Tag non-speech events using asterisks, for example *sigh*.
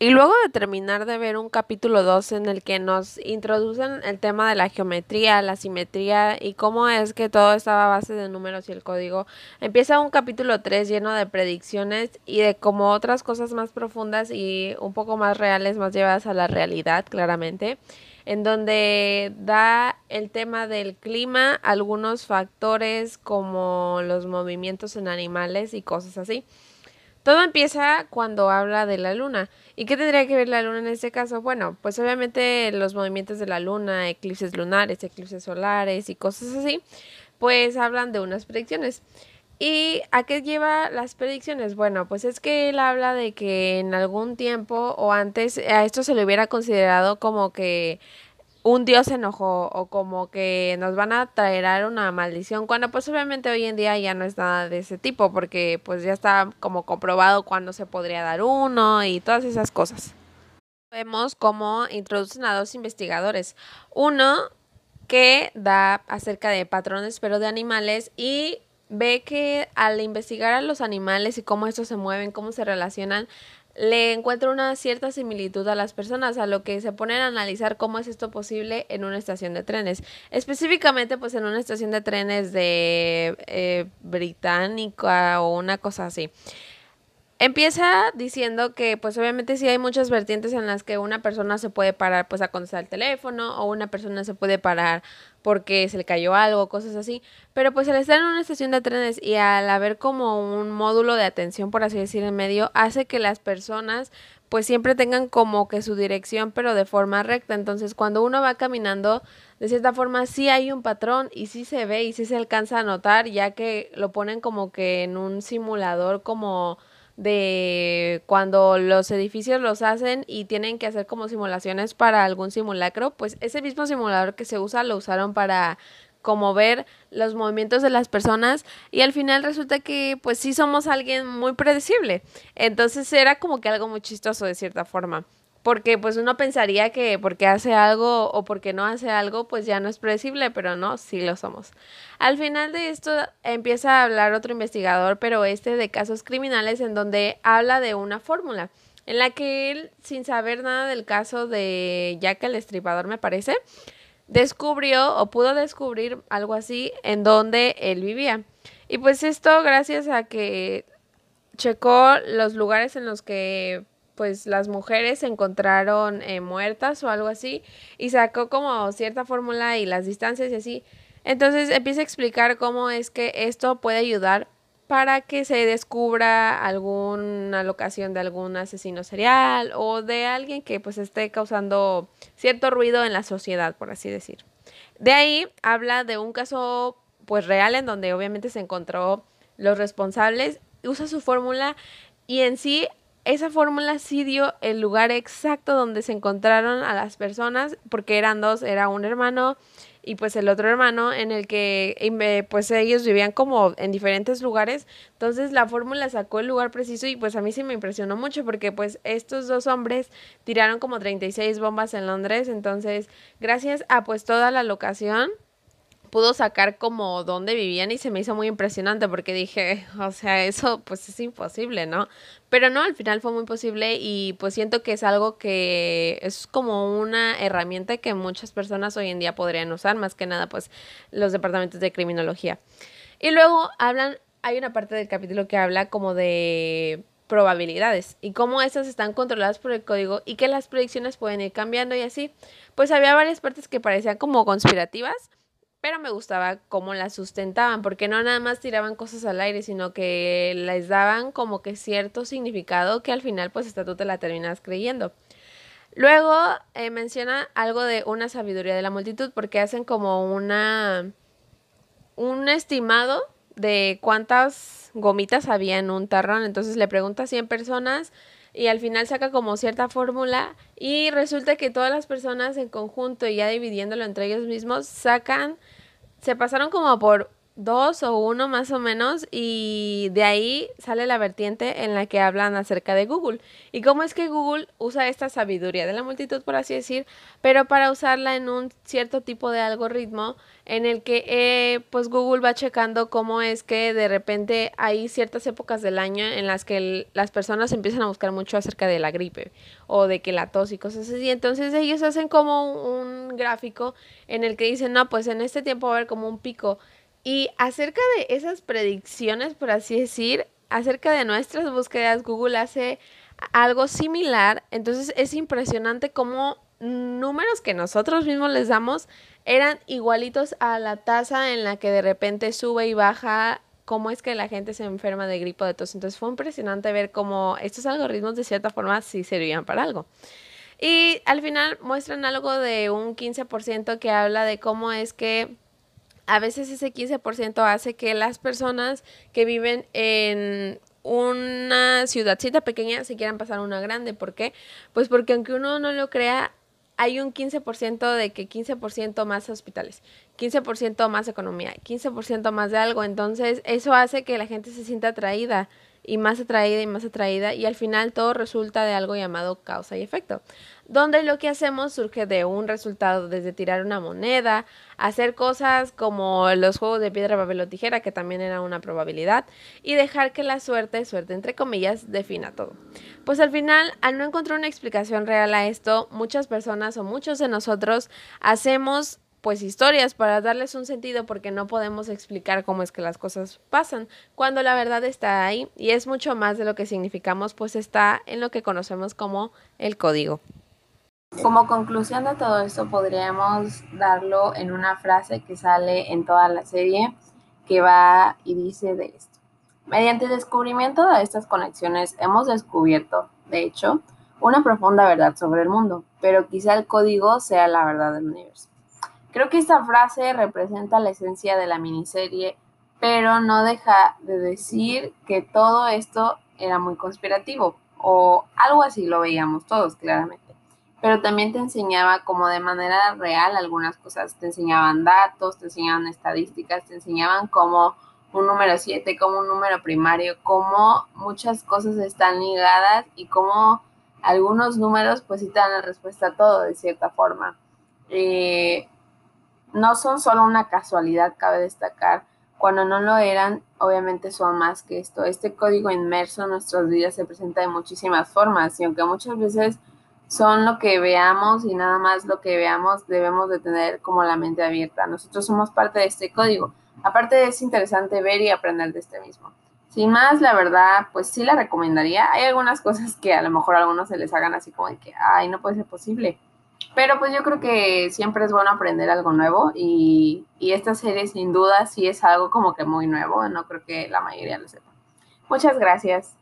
Y luego de terminar de ver un capítulo 2 en el que nos introducen el tema de la geometría, la simetría y cómo es que todo estaba a base de números y el código, empieza un capítulo 3 lleno de predicciones y de como otras cosas más profundas y un poco más reales, más llevadas a la realidad, claramente, en donde da el tema del clima, algunos factores como los movimientos en animales y cosas así. Todo empieza cuando habla de la luna. ¿Y qué tendría que ver la luna en este caso? Bueno, pues obviamente los movimientos de la luna, eclipses lunares, eclipses solares y cosas así, pues hablan de unas predicciones. ¿Y a qué lleva las predicciones? Bueno, pues es que él habla de que en algún tiempo o antes a esto se le hubiera considerado como que un dios se enojó o como que nos van a traer una maldición, cuando pues obviamente hoy en día ya no es nada de ese tipo, porque pues ya está como comprobado cuándo se podría dar uno y todas esas cosas. Vemos cómo introducen a dos investigadores. Uno que da acerca de patrones pero de animales y ve que al investigar a los animales y cómo estos se mueven, cómo se relacionan, le encuentro una cierta similitud a las personas, a lo que se ponen a analizar cómo es esto posible en una estación de trenes. Específicamente, pues en una estación de trenes de eh, británica o una cosa así. Empieza diciendo que pues obviamente sí hay muchas vertientes en las que una persona se puede parar pues a contestar el teléfono o una persona se puede parar porque se le cayó algo, cosas así, pero pues al estar en una estación de trenes y al haber como un módulo de atención por así decir en medio hace que las personas pues siempre tengan como que su dirección pero de forma recta, entonces cuando uno va caminando de cierta forma sí hay un patrón y sí se ve y sí se alcanza a notar ya que lo ponen como que en un simulador como de cuando los edificios los hacen y tienen que hacer como simulaciones para algún simulacro, pues ese mismo simulador que se usa lo usaron para como ver los movimientos de las personas y al final resulta que pues sí somos alguien muy predecible. Entonces era como que algo muy chistoso de cierta forma porque pues uno pensaría que porque hace algo o porque no hace algo pues ya no es predecible, pero no, sí lo somos. Al final de esto empieza a hablar otro investigador, pero este de casos criminales en donde habla de una fórmula en la que él, sin saber nada del caso de Jack el Estripador, me parece, descubrió o pudo descubrir algo así en donde él vivía. Y pues esto gracias a que checó los lugares en los que pues las mujeres se encontraron eh, muertas o algo así y sacó como cierta fórmula y las distancias y así. Entonces empieza a explicar cómo es que esto puede ayudar para que se descubra alguna locación de algún asesino serial o de alguien que pues esté causando cierto ruido en la sociedad, por así decir. De ahí habla de un caso pues real en donde obviamente se encontró los responsables, usa su fórmula y en sí esa fórmula sí dio el lugar exacto donde se encontraron a las personas, porque eran dos, era un hermano y pues el otro hermano en el que pues ellos vivían como en diferentes lugares. Entonces la fórmula sacó el lugar preciso y pues a mí sí me impresionó mucho porque pues estos dos hombres tiraron como 36 bombas en Londres. Entonces gracias a pues toda la locación pudo sacar como dónde vivían y se me hizo muy impresionante porque dije, *laughs* o sea, eso pues es imposible, ¿no? Pero no, al final fue muy posible y pues siento que es algo que es como una herramienta que muchas personas hoy en día podrían usar, más que nada pues los departamentos de criminología. Y luego hablan, hay una parte del capítulo que habla como de probabilidades y cómo esas están controladas por el código y que las predicciones pueden ir cambiando y así. Pues había varias partes que parecían como conspirativas pero me gustaba cómo la sustentaban, porque no nada más tiraban cosas al aire, sino que les daban como que cierto significado que al final pues hasta tú te la terminas creyendo. Luego eh, menciona algo de una sabiduría de la multitud, porque hacen como una un estimado de cuántas gomitas había en un tarrón, entonces le pregunta a 100 personas y al final saca como cierta fórmula y resulta que todas las personas en conjunto y ya dividiéndolo entre ellos mismos sacan, se pasaron como por dos o uno más o menos y de ahí sale la vertiente en la que hablan acerca de Google. Y cómo es que Google usa esta sabiduría de la multitud por así decir pero para usarla en un cierto tipo de algoritmo en el que eh, pues Google va checando cómo es que de repente hay ciertas épocas del año en las que las personas empiezan a buscar mucho acerca de la gripe o de que la tos y cosas así entonces ellos hacen como un gráfico en el que dicen no pues en este tiempo va a haber como un pico y acerca de esas predicciones, por así decir, acerca de nuestras búsquedas, Google hace algo similar. Entonces es impresionante cómo números que nosotros mismos les damos eran igualitos a la tasa en la que de repente sube y baja cómo es que la gente se enferma de gripo de tos. Entonces fue impresionante ver cómo estos algoritmos de cierta forma sí servían para algo. Y al final muestran algo de un 15% que habla de cómo es que a veces ese 15% hace que las personas que viven en una ciudadcita pequeña se quieran pasar a una grande. ¿Por qué? Pues porque aunque uno no lo crea, hay un 15% de que 15% más hospitales, 15% más economía, 15% más de algo. Entonces eso hace que la gente se sienta atraída y más atraída y más atraída y al final todo resulta de algo llamado causa y efecto, donde lo que hacemos surge de un resultado desde tirar una moneda, hacer cosas como los juegos de piedra, papel o tijera, que también era una probabilidad, y dejar que la suerte, suerte entre comillas, defina todo. Pues al final, al no encontrar una explicación real a esto, muchas personas o muchos de nosotros hacemos pues historias para darles un sentido porque no podemos explicar cómo es que las cosas pasan cuando la verdad está ahí y es mucho más de lo que significamos pues está en lo que conocemos como el código. Como conclusión de todo esto podríamos darlo en una frase que sale en toda la serie que va y dice de esto. Mediante el descubrimiento de estas conexiones hemos descubierto, de hecho, una profunda verdad sobre el mundo, pero quizá el código sea la verdad del universo. Creo que esta frase representa la esencia de la miniserie, pero no deja de decir que todo esto era muy conspirativo, o algo así lo veíamos todos claramente. Pero también te enseñaba como de manera real algunas cosas, te enseñaban datos, te enseñaban estadísticas, te enseñaban como un número 7, como un número primario, cómo muchas cosas están ligadas y cómo algunos números pues sí dan la respuesta a todo de cierta forma. Eh, no son solo una casualidad, cabe destacar. Cuando no lo eran, obviamente son más que esto. Este código inmerso en nuestras vidas se presenta de muchísimas formas y aunque muchas veces son lo que veamos y nada más lo que veamos, debemos de tener como la mente abierta. Nosotros somos parte de este código. Aparte es interesante ver y aprender de este mismo. Sin más, la verdad, pues sí la recomendaría. Hay algunas cosas que a lo mejor a algunos se les hagan así como de que, ay, no puede ser posible. Pero pues yo creo que siempre es bueno aprender algo nuevo y, y esta serie sin duda sí es algo como que muy nuevo, no creo que la mayoría lo sepa. Muchas gracias.